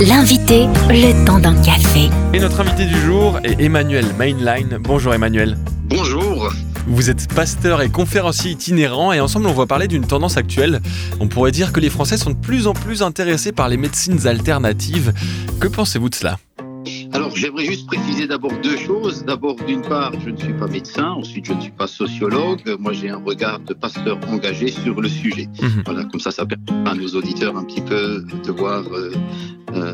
L'invité, le temps d'un café. Et notre invité du jour est Emmanuel Mainline. Bonjour Emmanuel. Bonjour. Vous êtes pasteur et conférencier itinérant et ensemble on va parler d'une tendance actuelle. On pourrait dire que les Français sont de plus en plus intéressés par les médecines alternatives. Que pensez-vous de cela? Alors, j'aimerais juste préciser d'abord deux choses. D'abord, d'une part, je ne suis pas médecin. Ensuite, je ne suis pas sociologue. Moi, j'ai un regard de pasteur engagé sur le sujet. Mhm. Voilà, comme ça, ça permet à nos auditeurs un petit peu de voir euh, euh,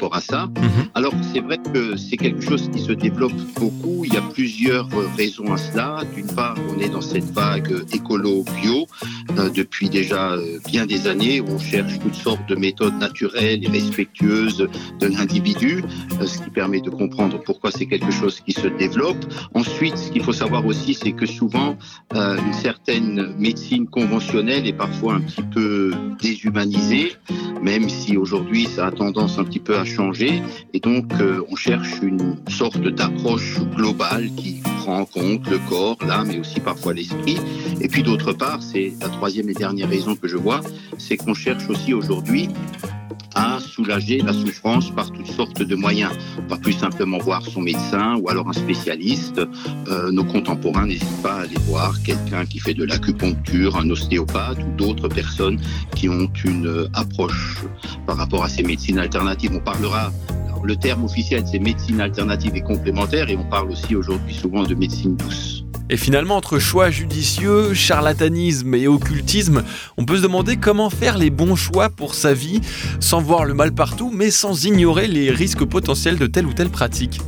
rapport à ça. Mhm. Alors, c'est vrai que c'est quelque chose qui se développe beaucoup. Il y a plusieurs raisons à cela. D'une part, on est dans cette vague écolo-bio euh, depuis déjà bien des années. On cherche toutes sortes de méthodes naturelles et respectueuses de l'individu, ce qui permet de comprendre pourquoi c'est quelque chose qui se développe. Ensuite, ce qu'il faut savoir aussi, c'est que souvent, euh, une certaine médecine conventionnelle est parfois un petit peu déshumanisée, même si aujourd'hui ça a tendance un petit peu à changer. Et donc, euh, on cherche une sorte d'approche globale qui prend en compte le corps, l'âme mais aussi parfois l'esprit. Et puis d'autre part, c'est la troisième et dernière raison que je vois, c'est qu'on cherche aussi aujourd'hui à soulager la souffrance par toutes sortes de moyens. Pas plus simplement voir son médecin ou alors un spécialiste. Euh, nos contemporains n'hésitent pas à aller voir quelqu'un qui fait de l'acupuncture, un ostéopathe ou d'autres personnes qui ont une approche par rapport à ces médecines alternatives. On parlera le terme officiel, c'est médecine alternative et complémentaire, et on parle aussi aujourd'hui souvent de médecine douce. Et finalement, entre choix judicieux, charlatanisme et occultisme, on peut se demander comment faire les bons choix pour sa vie, sans voir le mal partout, mais sans ignorer les risques potentiels de telle ou telle pratique.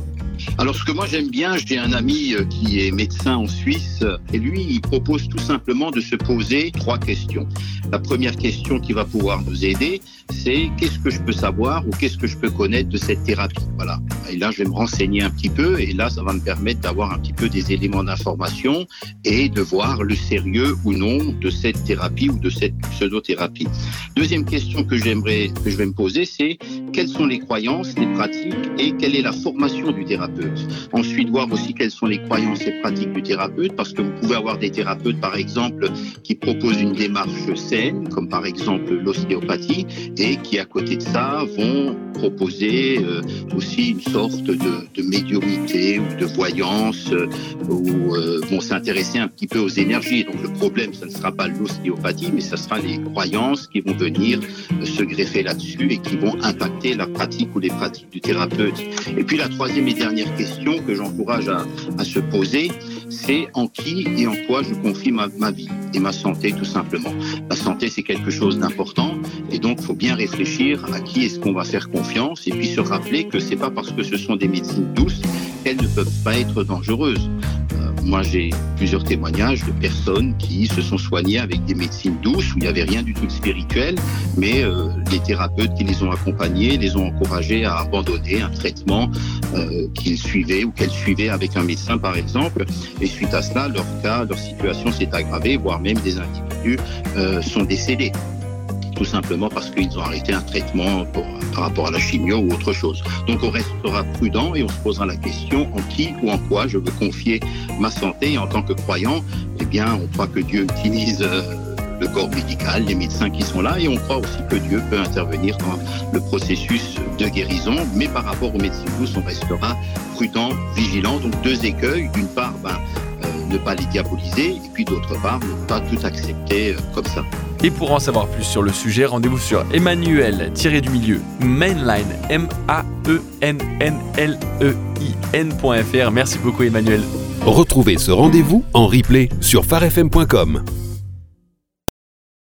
Alors ce que moi j'aime bien, j'ai un ami euh, qui est médecin en Suisse et lui il propose tout simplement de se poser trois questions. La première question qui va pouvoir nous aider, c'est qu'est-ce que je peux savoir ou qu'est-ce que je peux connaître de cette thérapie? Voilà. Et là, je vais me renseigner un petit peu et là, ça va me permettre d'avoir un petit peu des éléments d'information et de voir le sérieux ou non de cette thérapie ou de cette pseudothérapie. Deuxième question que j'aimerais, que je vais me poser, c'est quelles sont les croyances, les pratiques et quelle est la formation du thérapeute? Ensuite, voir aussi quelles sont les croyances et pratiques du thérapeute parce que vous pouvez avoir des thérapeutes, par exemple, qui proposent une démarche saine, comme par exemple l'ostéopathie et qui, à côté de ça, vont proposer euh, aussi une sorte de, de, médiumnité ou de voyance euh, ou euh, vont s'intéresser un petit peu aux énergies. Donc le problème, ce ne sera pas l'ostéopathie, mais ce sera les croyances qui vont venir se greffer là-dessus et qui vont impacter la pratique ou les pratiques du thérapeute. Et puis la troisième et dernière question que j'encourage à, à, se poser, c'est en qui et en quoi je confie ma, ma vie? Et ma santé tout simplement. La santé, c'est quelque chose d'important et donc il faut bien réfléchir à qui est-ce qu'on va faire confiance et puis se rappeler que c'est pas parce que ce sont des médecines douces qu'elles ne peuvent pas être dangereuses. Moi, j'ai plusieurs témoignages de personnes qui se sont soignées avec des médecines douces où il n'y avait rien du tout de spirituel, mais euh, les thérapeutes qui les ont accompagnés les ont encouragés à abandonner un traitement euh, qu'ils suivaient ou qu'elles suivaient avec un médecin, par exemple. Et suite à cela, leur cas, leur situation s'est aggravée, voire même des individus euh, sont décédés tout simplement parce qu'ils ont arrêté un traitement par rapport à la chimio ou autre chose. Donc on restera prudent et on se posera la question en qui ou en quoi je veux confier ma santé. Et en tant que croyant, eh bien, on croit que Dieu utilise euh, le corps médical, les médecins qui sont là, et on croit aussi que Dieu peut intervenir dans le processus de guérison. Mais par rapport aux médecines douces, on restera prudent, vigilant. Donc deux écueils. D'une part, ben, ne pas les diaboliser, et puis d'autre part, ne pas tout accepter euh, comme ça. Et pour en savoir plus sur le sujet, rendez-vous sur Emmanuel-du milieu mainline m a e n n l e i n.fr. Merci beaucoup Emmanuel. Retrouvez ce rendez-vous en replay sur farfm.com.